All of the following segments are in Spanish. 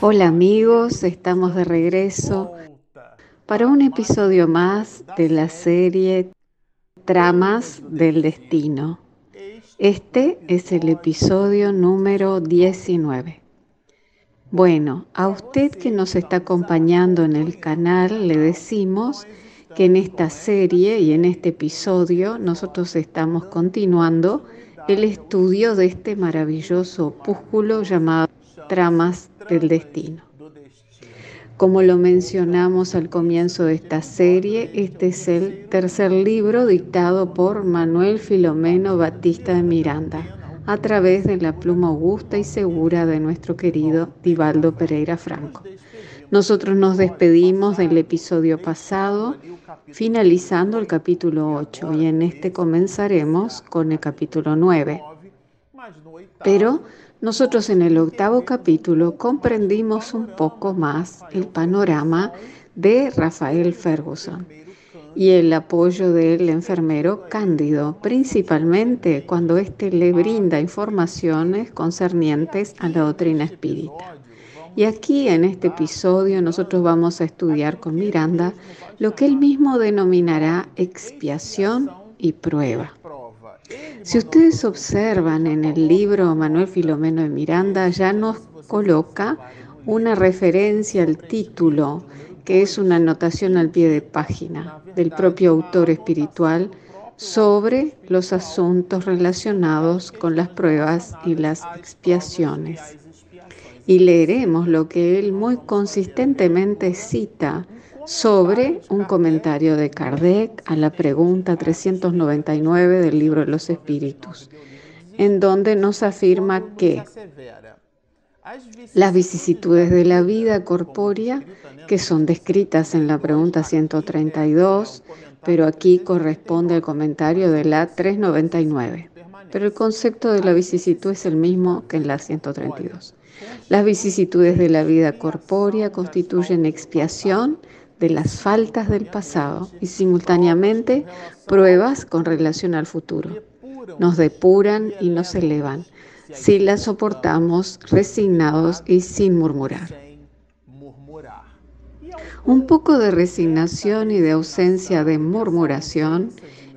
Hola amigos, estamos de regreso para un episodio más de la serie Tramas del Destino. Este es el episodio número 19. Bueno, a usted que nos está acompañando en el canal le decimos que en esta serie y en este episodio nosotros estamos continuando el estudio de este maravilloso opúsculo llamado Tramas del Destino. Como lo mencionamos al comienzo de esta serie, este es el tercer libro dictado por Manuel Filomeno Batista de Miranda, a través de la pluma augusta y segura de nuestro querido Divaldo Pereira Franco. Nosotros nos despedimos del episodio pasado, finalizando el capítulo 8, y en este comenzaremos con el capítulo 9. Pero nosotros en el octavo capítulo comprendimos un poco más el panorama de Rafael Ferguson y el apoyo del enfermero Cándido, principalmente cuando éste le brinda informaciones concernientes a la doctrina espírita. Y aquí en este episodio nosotros vamos a estudiar con Miranda lo que él mismo denominará expiación y prueba. Si ustedes observan en el libro Manuel Filomeno de Miranda, ya nos coloca una referencia al título, que es una anotación al pie de página del propio autor espiritual sobre los asuntos relacionados con las pruebas y las expiaciones. Y leeremos lo que él muy consistentemente cita sobre un comentario de Kardec a la pregunta 399 del libro de los espíritus, en donde nos afirma que las vicisitudes de la vida corpórea, que son descritas en la pregunta 132, pero aquí corresponde al comentario de la 399. Pero el concepto de la vicisitud es el mismo que en la 132. Las vicisitudes de la vida corpórea constituyen expiación de las faltas del pasado y simultáneamente pruebas con relación al futuro. Nos depuran y nos elevan si las soportamos resignados y sin murmurar. Un poco de resignación y de ausencia de murmuración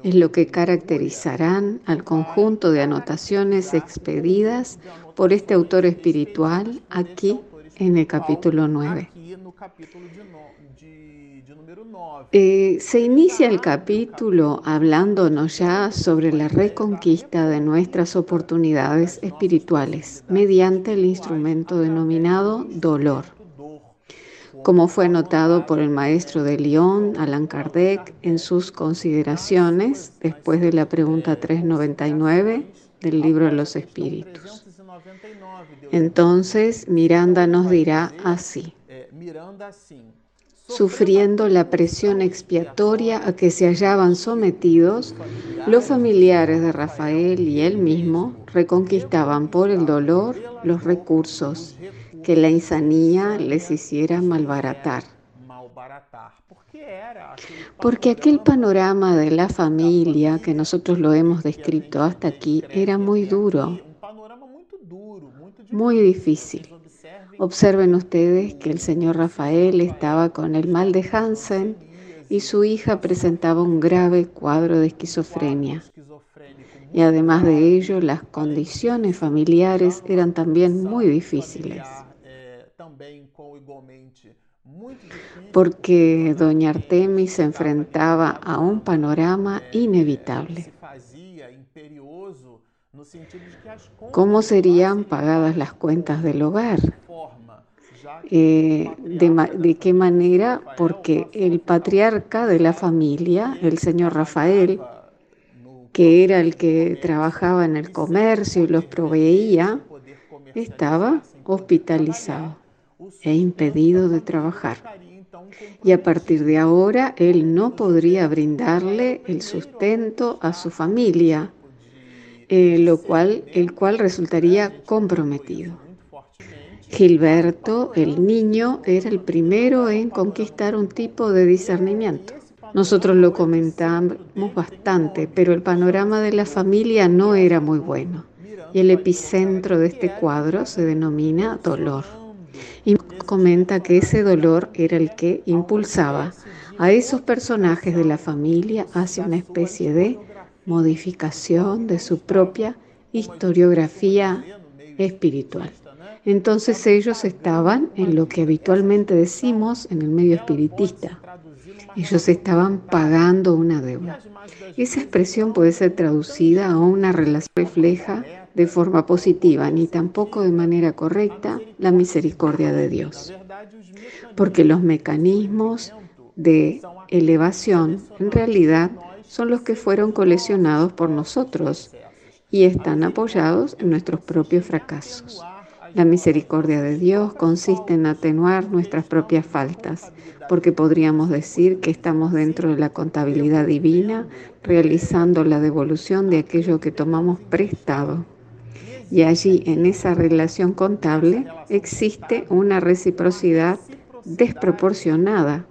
es lo que caracterizarán al conjunto de anotaciones expedidas por este autor espiritual aquí en el capítulo 9. Eh, se inicia el capítulo hablándonos ya sobre la reconquista de nuestras oportunidades espirituales mediante el instrumento denominado dolor. Como fue notado por el maestro de Lyon, Allan Kardec, en sus consideraciones después de la pregunta 399 del libro de los espíritus. Entonces Miranda nos dirá así sufriendo la presión expiatoria a que se hallaban sometidos, los familiares de Rafael y él mismo reconquistaban por el dolor los recursos que la insanía les hiciera malbaratar. Porque aquel panorama de la familia que nosotros lo hemos descrito hasta aquí era muy duro, muy difícil. Observen ustedes que el señor Rafael estaba con el mal de Hansen y su hija presentaba un grave cuadro de esquizofrenia. Y además de ello, las condiciones familiares eran también muy difíciles. Porque doña Artemis se enfrentaba a un panorama inevitable. ¿Cómo serían pagadas las cuentas del hogar? Eh, de, qué manera? Porque el patriarca de la familia, el señor Rafael, que era el que trabajaba en el comercio y los proveía, estaba hospitalizado e impedido de trabajar. Y a partir de ahora él no podría brindarle el sustento a su familia, eh, lo cual, el cual resultaría comprometido. Gilberto, el niño, era el primero en conquistar un tipo de discernimiento. Nosotros lo comentamos bastante, pero el panorama de la familia no era muy bueno. Y el epicentro de este cuadro se denomina dolor. Y comenta que ese dolor era el que impulsaba a esos personajes de la familia hacia una especie de modificación de su propia historiografía espiritual. Entonces ellos estaban en lo que habitualmente decimos en el medio espiritista. Ellos estaban pagando una deuda. Esa expresión puede ser traducida a una relación refleja de forma positiva ni tampoco de manera correcta la misericordia de Dios. Porque los mecanismos de elevación en realidad son los que fueron coleccionados por nosotros y están apoyados en nuestros propios fracasos. La misericordia de Dios consiste en atenuar nuestras propias faltas, porque podríamos decir que estamos dentro de la contabilidad divina, realizando la devolución de aquello que tomamos prestado. Y allí, en esa relación contable, existe una reciprocidad desproporcionada,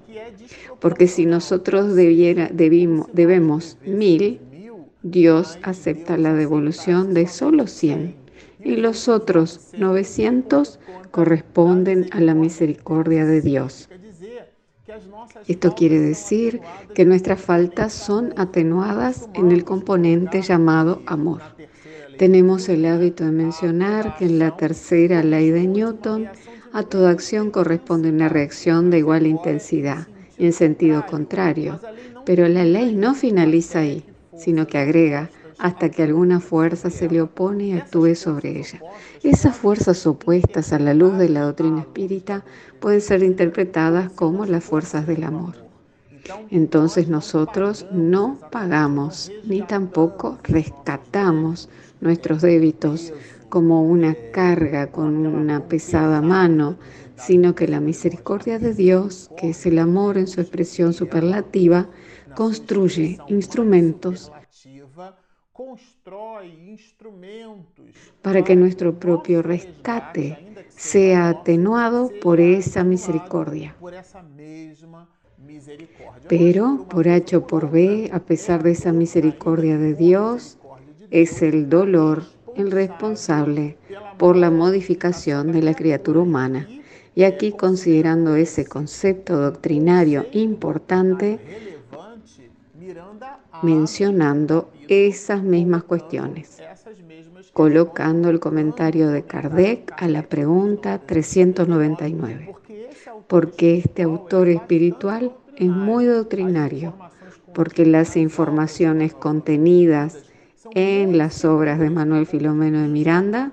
porque si nosotros debiera, debemos mil, Dios acepta la devolución de solo cien y los otros 900 corresponden a la misericordia de Dios. Esto quiere decir que nuestras faltas son atenuadas en el componente llamado amor. Tenemos el hábito de mencionar que en la tercera ley de Newton a toda acción corresponde una reacción de igual intensidad en sentido contrario, pero la ley no finaliza ahí, sino que agrega hasta que alguna fuerza se le opone y actúe sobre ella. Esas fuerzas opuestas a la luz de la doctrina espírita pueden ser interpretadas como las fuerzas del amor. Entonces nosotros no pagamos ni tampoco rescatamos nuestros débitos como una carga con una pesada mano, sino que la misericordia de Dios, que es el amor en su expresión superlativa, construye instrumentos para que nuestro propio rescate sea atenuado por esa misericordia. Pero por H o por B, a pesar de esa misericordia de Dios, es el dolor el responsable por la modificación de la criatura humana. Y aquí, considerando ese concepto doctrinario importante, mencionando esas mismas cuestiones, colocando el comentario de Kardec a la pregunta 399, porque este autor espiritual es muy doctrinario, porque las informaciones contenidas en las obras de Manuel Filomeno de Miranda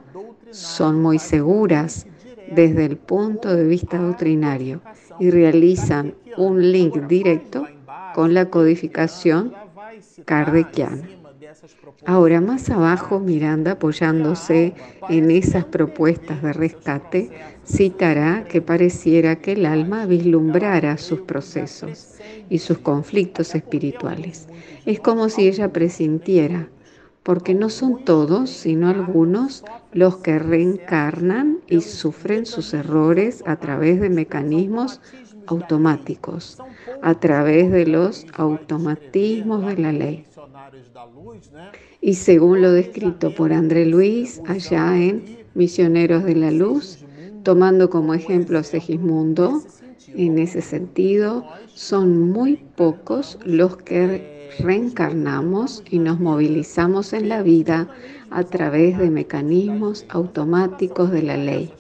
son muy seguras desde el punto de vista doctrinario y realizan un link directo con la codificación kardeciana. Ahora, más abajo, Miranda, apoyándose en esas propuestas de rescate, citará que pareciera que el alma vislumbrara sus procesos y sus conflictos espirituales. Es como si ella presintiera, porque no son todos, sino algunos, los que reencarnan y sufren sus errores a través de mecanismos automáticos, a través de los automatismos de la ley. Y según lo descrito por André Luis allá en Misioneros de la Luz, tomando como ejemplo a Segismundo, en ese sentido, son muy pocos los que reencarnamos y nos movilizamos en la vida a través de mecanismos automáticos de la ley.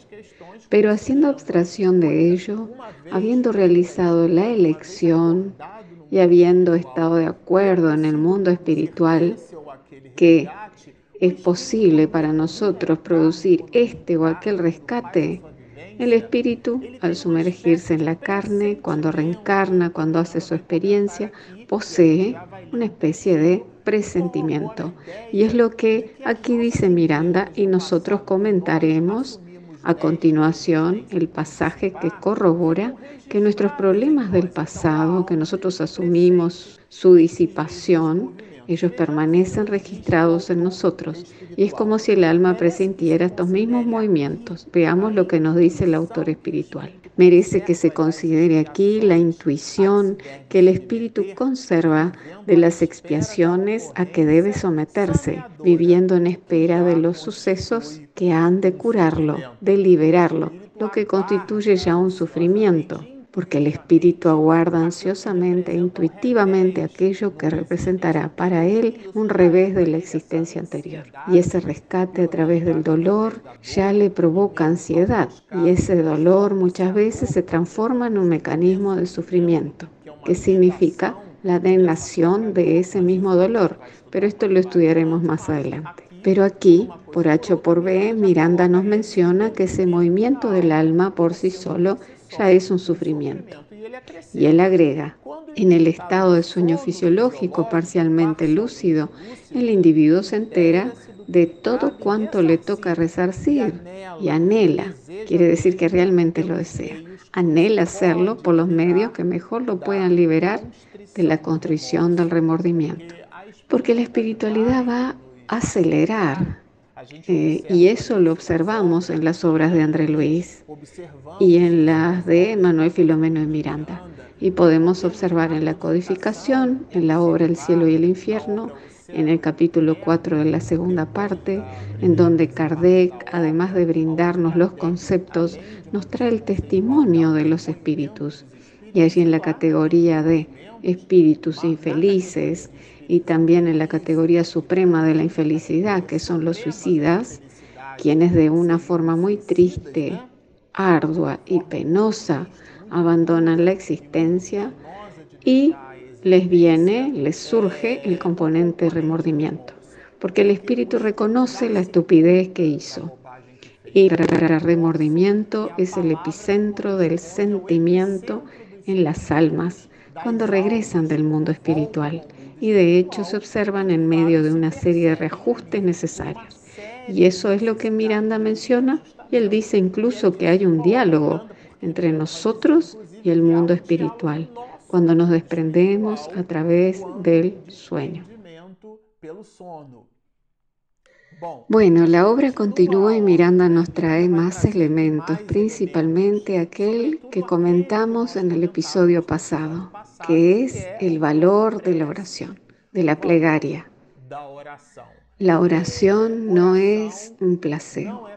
Pero haciendo abstracción de ello, habiendo realizado la elección y habiendo estado de acuerdo en el mundo espiritual que es posible para nosotros producir este o aquel rescate, el espíritu, al sumergirse en la carne, cuando reencarna, cuando hace su experiencia, posee una especie de presentimiento. Y es lo que aquí dice Miranda y nosotros comentaremos a continuación, el pasaje que corrobora que nuestros problemas del pasado, que nosotros asumimos su disipación, ellos permanecen registrados en nosotros y es como si el alma presintiera estos mismos movimientos. Veamos lo que nos dice el autor espiritual. Merece que se considere aquí la intuición que el espíritu conserva de las expiaciones a que debe someterse, viviendo en espera de los sucesos que han de curarlo, de liberarlo, lo que constituye ya un sufrimiento porque el espíritu aguarda ansiosamente e intuitivamente aquello que representará para él un revés de la existencia anterior. Y ese rescate a través del dolor ya le provoca ansiedad y ese dolor muchas veces se transforma en un mecanismo de sufrimiento, que significa la denación de ese mismo dolor, pero esto lo estudiaremos más adelante. Pero aquí, por H o por B, Miranda nos menciona que ese movimiento del alma por sí solo ya es un sufrimiento. Y él agrega, en el estado de sueño fisiológico parcialmente lúcido, el individuo se entera de todo cuanto le toca resarcir y anhela, quiere decir que realmente lo desea, anhela hacerlo por los medios que mejor lo puedan liberar de la contrición del remordimiento. Porque la espiritualidad va a acelerar eh, y eso lo observamos en las obras de André Luis y en las de Manuel Filomeno de Miranda. Y podemos observar en la codificación, en la obra El cielo y el infierno, en el capítulo 4 de la segunda parte, en donde Kardec, además de brindarnos los conceptos, nos trae el testimonio de los espíritus. Y allí en la categoría de espíritus infelices, y también en la categoría suprema de la infelicidad, que son los suicidas, quienes de una forma muy triste, ardua y penosa abandonan la existencia y les viene, les surge el componente remordimiento, porque el espíritu reconoce la estupidez que hizo. Y el remordimiento es el epicentro del sentimiento en las almas cuando regresan del mundo espiritual y de hecho se observan en medio de una serie de reajustes necesarios. Y eso es lo que Miranda menciona y él dice incluso que hay un diálogo entre nosotros y el mundo espiritual cuando nos desprendemos a través del sueño. Bueno, la obra continúa y Miranda nos trae más elementos, principalmente aquel que comentamos en el episodio pasado, que es el valor de la oración, de la plegaria. La oración no es un placebo.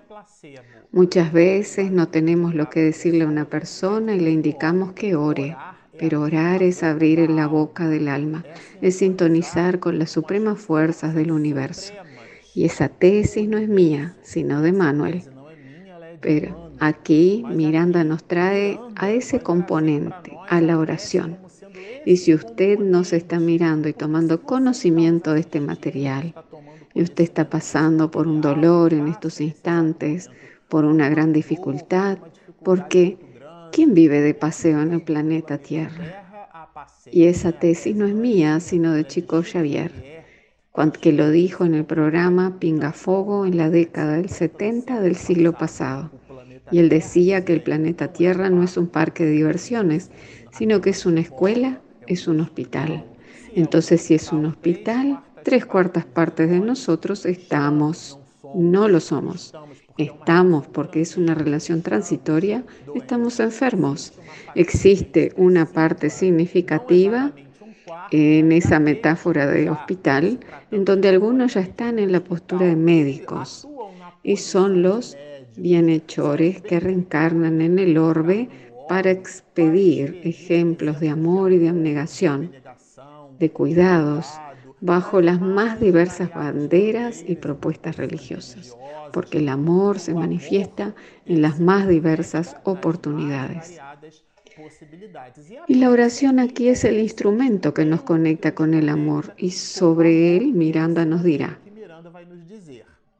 Muchas veces no tenemos lo que decirle a una persona y le indicamos que ore, pero orar es abrir la boca del alma, es sintonizar con las supremas fuerzas del universo. Y esa tesis no es mía, sino de Manuel. Pero aquí Miranda nos trae a ese componente, a la oración. Y si usted nos está mirando y tomando conocimiento de este material, y usted está pasando por un dolor en estos instantes, por una gran dificultad, porque ¿quién vive de paseo en el planeta Tierra? Y esa tesis no es mía, sino de Chico Xavier que lo dijo en el programa Pingafogo en la década del 70 del siglo pasado. Y él decía que el planeta Tierra no es un parque de diversiones, sino que es una escuela, es un hospital. Entonces, si es un hospital, tres cuartas partes de nosotros estamos, no lo somos. Estamos porque es una relación transitoria, estamos enfermos. Existe una parte significativa en esa metáfora de hospital, en donde algunos ya están en la postura de médicos y son los bienhechores que reencarnan en el orbe para expedir ejemplos de amor y de abnegación, de cuidados, bajo las más diversas banderas y propuestas religiosas, porque el amor se manifiesta en las más diversas oportunidades. Y la oración aquí es el instrumento que nos conecta con el amor y sobre él Miranda nos dirá.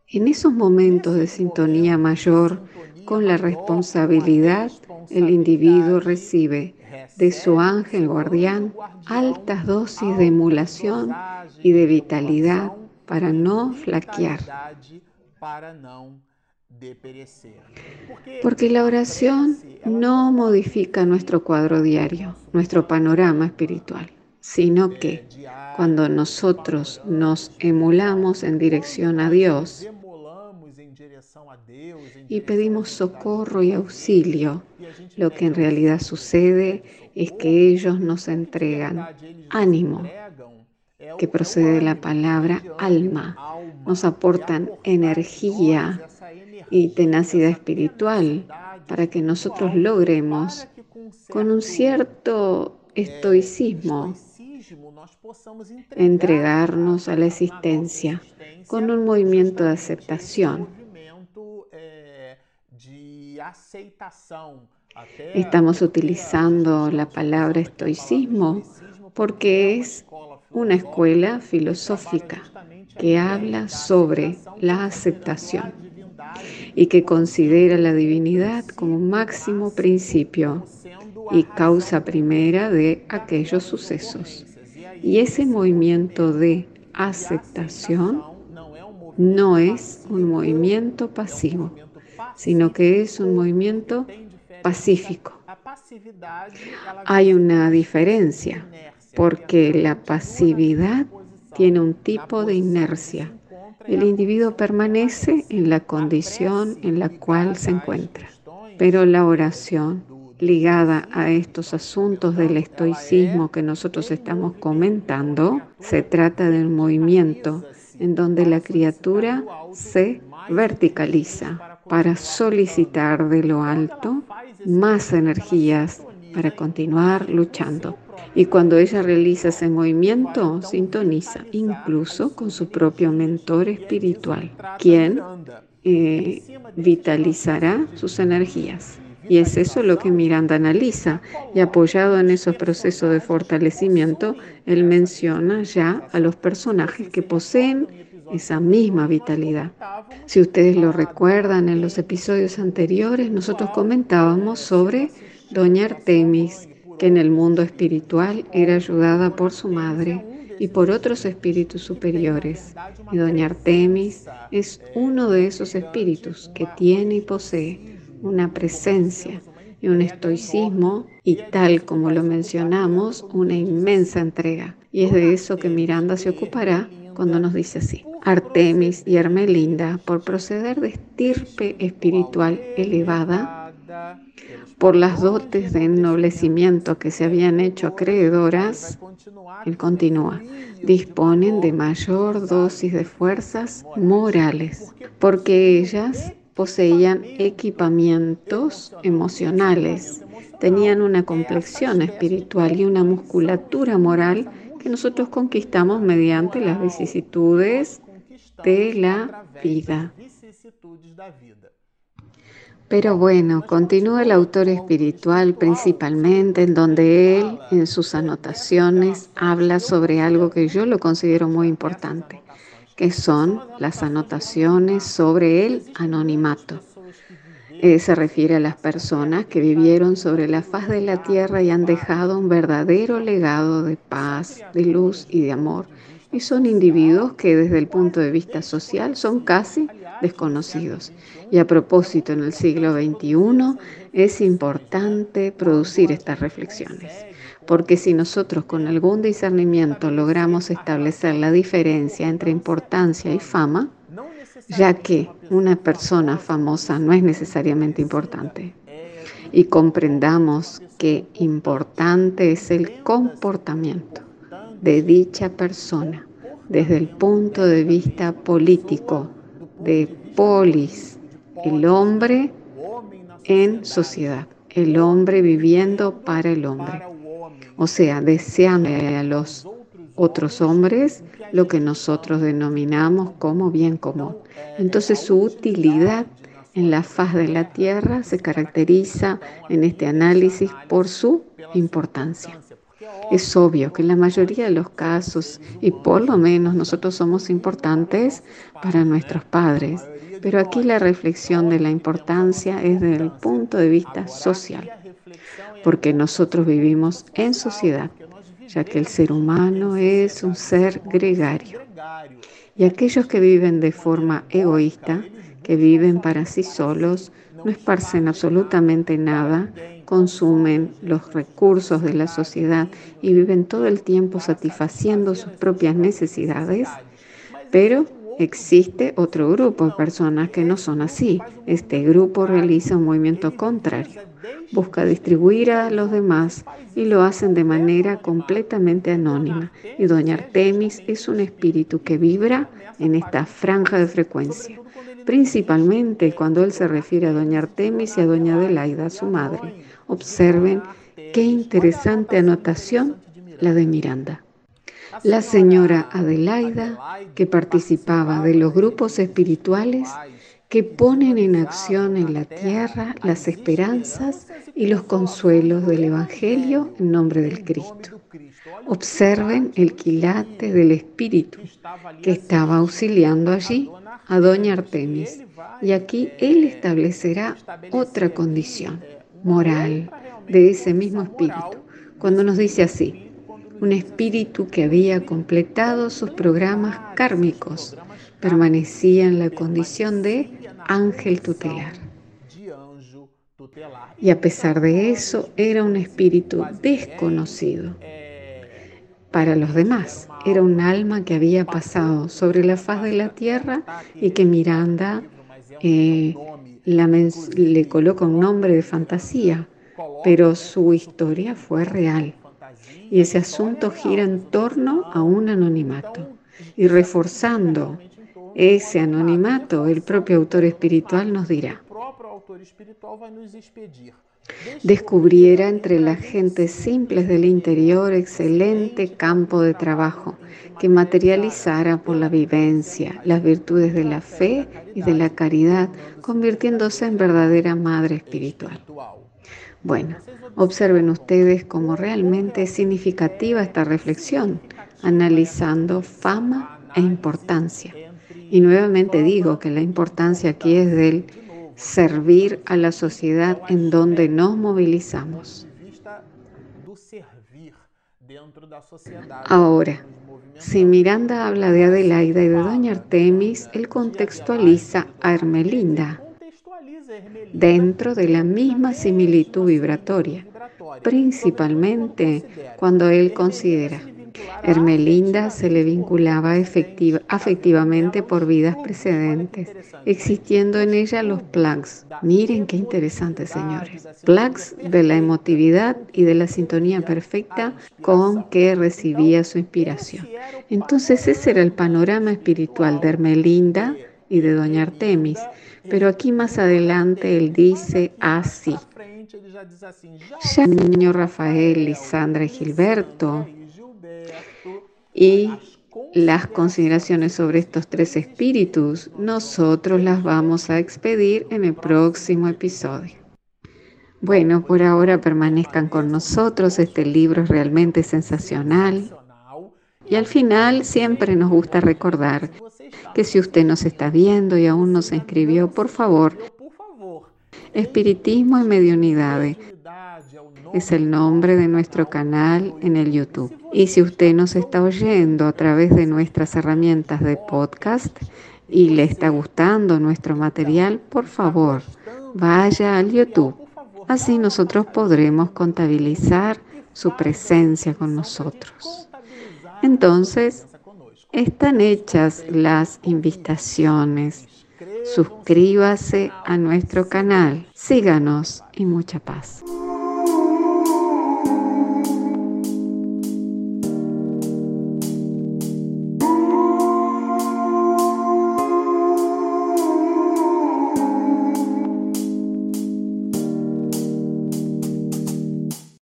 En esos momentos de sintonía mayor con la responsabilidad, el individuo recibe de su ángel guardián altas dosis de emulación y de vitalidad para no flaquear. Porque la oración no modifica nuestro cuadro diario, nuestro panorama espiritual, sino que cuando nosotros nos emulamos en dirección a Dios, y pedimos socorro y auxilio. Lo que en realidad sucede es que ellos nos entregan ánimo, que procede de la palabra alma, nos aportan energía y tenacidad espiritual para que nosotros logremos con un cierto estoicismo entregarnos a la existencia con un movimiento de aceptación. Estamos utilizando la palabra estoicismo porque es una escuela filosófica que habla sobre la aceptación y que considera la divinidad como máximo principio y causa primera de aquellos sucesos. Y ese movimiento de aceptación no es un movimiento pasivo, sino que es un movimiento pacífico. Hay una diferencia porque la pasividad tiene un tipo de inercia. El individuo permanece en la condición en la cual se encuentra, pero la oración ligada a estos asuntos del estoicismo que nosotros estamos comentando, se trata de un movimiento en donde la criatura se verticaliza para solicitar de lo alto más energías para continuar luchando. Y cuando ella realiza ese movimiento, sintoniza incluso con su propio mentor espiritual, quien eh, vitalizará sus energías. Y es eso lo que Miranda analiza. Y apoyado en esos procesos de fortalecimiento, él menciona ya a los personajes que poseen esa misma vitalidad. Si ustedes lo recuerdan, en los episodios anteriores nosotros comentábamos sobre Doña Artemis, que en el mundo espiritual era ayudada por su madre y por otros espíritus superiores. Y Doña Artemis es uno de esos espíritus que tiene y posee una presencia y un estoicismo y tal como lo mencionamos, una inmensa entrega. Y es de eso que Miranda se ocupará cuando nos dice así. Artemis y Hermelinda, por proceder de estirpe espiritual elevada, por las dotes de ennoblecimiento que se habían hecho acreedoras, él continúa, disponen de mayor dosis de fuerzas morales, porque ellas poseían equipamientos emocionales, tenían una complexión espiritual y una musculatura moral que nosotros conquistamos mediante las vicisitudes de la vida. Pero bueno, continúa el autor espiritual principalmente en donde él en sus anotaciones habla sobre algo que yo lo considero muy importante que son las anotaciones sobre el anonimato. Eh, se refiere a las personas que vivieron sobre la faz de la tierra y han dejado un verdadero legado de paz, de luz y de amor. Y son individuos que desde el punto de vista social son casi desconocidos. Y a propósito, en el siglo XXI es importante producir estas reflexiones porque si nosotros con algún discernimiento logramos establecer la diferencia entre importancia y fama, ya que una persona famosa no es necesariamente importante, y comprendamos que importante es el comportamiento de dicha persona desde el punto de vista político, de polis, el hombre en sociedad, el hombre viviendo para el hombre. O sea, deseando a los otros hombres lo que nosotros denominamos como bien común. Entonces su utilidad en la faz de la Tierra se caracteriza en este análisis por su importancia. Es obvio que en la mayoría de los casos, y por lo menos nosotros somos importantes para nuestros padres, pero aquí la reflexión de la importancia es desde el punto de vista social porque nosotros vivimos en sociedad, ya que el ser humano es un ser gregario. Y aquellos que viven de forma egoísta, que viven para sí solos, no esparcen absolutamente nada, consumen los recursos de la sociedad y viven todo el tiempo satisfaciendo sus propias necesidades, pero existe otro grupo de personas que no son así. Este grupo realiza un movimiento contrario. Busca distribuir a los demás y lo hacen de manera completamente anónima. Y doña Artemis es un espíritu que vibra en esta franja de frecuencia, principalmente cuando él se refiere a doña Artemis y a doña Adelaida, su madre. Observen qué interesante anotación la de Miranda. La señora Adelaida, que participaba de los grupos espirituales que ponen en acción en la tierra las esperanzas y los consuelos del Evangelio en nombre del Cristo. Observen el quilate del Espíritu que estaba auxiliando allí a Doña Artemis. Y aquí Él establecerá otra condición moral de ese mismo Espíritu, cuando nos dice así, un espíritu que había completado sus programas kármicos, permanecía en la condición de ángel tutelar. Y a pesar de eso, era un espíritu desconocido para los demás. Era un alma que había pasado sobre la faz de la tierra y que Miranda eh, le coloca un nombre de fantasía, pero su historia fue real. Y ese asunto gira en torno a un anonimato. Y reforzando ese anonimato, el propio autor espiritual nos dirá, descubriera entre las gentes simples del interior excelente campo de trabajo que materializara por la vivencia las virtudes de la fe y de la caridad, convirtiéndose en verdadera madre espiritual. Bueno, observen ustedes cómo realmente es significativa esta reflexión, analizando fama e importancia. Y nuevamente digo que la importancia aquí es del servir a la sociedad en donde nos movilizamos. Ahora, si Miranda habla de Adelaida y de Doña Artemis, él contextualiza a Hermelinda dentro de la misma similitud vibratoria, principalmente cuando él considera Hermelinda se le vinculaba afectivamente por vidas precedentes, existiendo en ella los plugs. Miren qué interesante, señores. Plugs de la emotividad y de la sintonía perfecta con que recibía su inspiración. Entonces ese era el panorama espiritual de Hermelinda y de Doña Artemis. Pero aquí más adelante él dice así. Ya niño Rafael, Lisandra y Gilberto y las consideraciones sobre estos tres espíritus, nosotros las vamos a expedir en el próximo episodio. Bueno, por ahora permanezcan con nosotros, este libro es realmente sensacional. Y al final siempre nos gusta recordar que si usted nos está viendo y aún no se inscribió, por favor, Espiritismo y Mediunidades es el nombre de nuestro canal en el YouTube. Y si usted nos está oyendo a través de nuestras herramientas de podcast y le está gustando nuestro material, por favor, vaya al YouTube. Así nosotros podremos contabilizar su presencia con nosotros. Entonces, están hechas las invitaciones. Suscríbase a nuestro canal, síganos y mucha paz.